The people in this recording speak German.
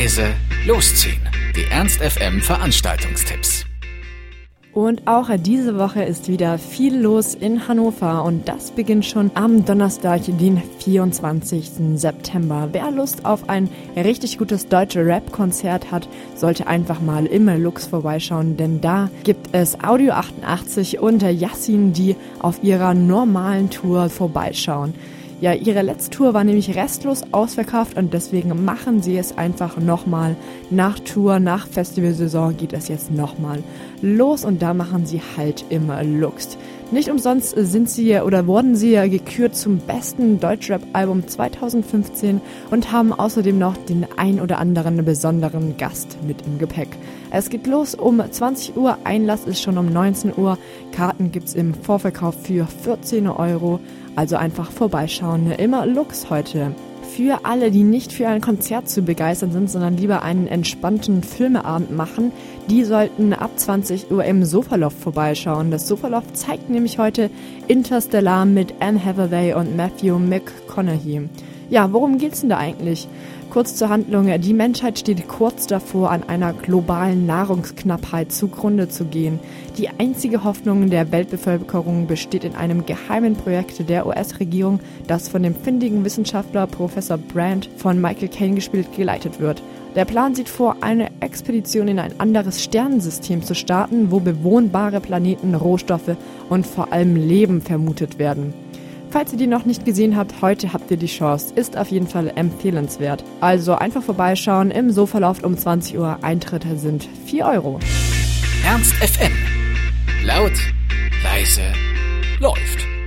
leise, losziehen. Die Ernst FM Veranstaltungstipps. Und auch diese Woche ist wieder viel los in Hannover und das beginnt schon am Donnerstag, den 24. September. Wer Lust auf ein richtig gutes deutsche Rap-Konzert hat, sollte einfach mal im Lux vorbeischauen, denn da gibt es Audio 88 und Yassin, die auf ihrer normalen Tour vorbeischauen. Ja, ihre letzte Tour war nämlich restlos ausverkauft und deswegen machen sie es einfach nochmal. Nach Tour, nach Festivalsaison geht es jetzt nochmal los und da machen sie halt immer Lux. Nicht umsonst sind sie oder wurden sie gekürt zum besten Deutschrap-Album 2015 und haben außerdem noch den ein oder anderen besonderen Gast mit im Gepäck. Es geht los um 20 Uhr, Einlass ist schon um 19 Uhr, Karten gibt's im Vorverkauf für 14 Euro. Also einfach vorbeischauen. Immer Lux heute. Für alle, die nicht für ein Konzert zu begeistern sind, sondern lieber einen entspannten Filmeabend machen, die sollten ab 20 Uhr im Sofaloft vorbeischauen. Das Sofaloft zeigt nämlich heute Interstellar mit Anne Hathaway und Matthew McConaughey. Ja, worum geht's denn da eigentlich? Kurz zur Handlung. Die Menschheit steht kurz davor, an einer globalen Nahrungsknappheit zugrunde zu gehen. Die einzige Hoffnung der Weltbevölkerung besteht in einem geheimen Projekt der US-Regierung, das von dem findigen Wissenschaftler Professor Brandt von Michael Caine gespielt geleitet wird. Der Plan sieht vor, eine Expedition in ein anderes Sternensystem zu starten, wo bewohnbare Planeten, Rohstoffe und vor allem Leben vermutet werden. Falls ihr die noch nicht gesehen habt, heute habt ihr die Chance. Ist auf jeden Fall empfehlenswert. Also einfach vorbeischauen. Im Sofalauf um 20 Uhr. Eintritte sind 4 Euro. Ernst FM. Laut, leise, läuft.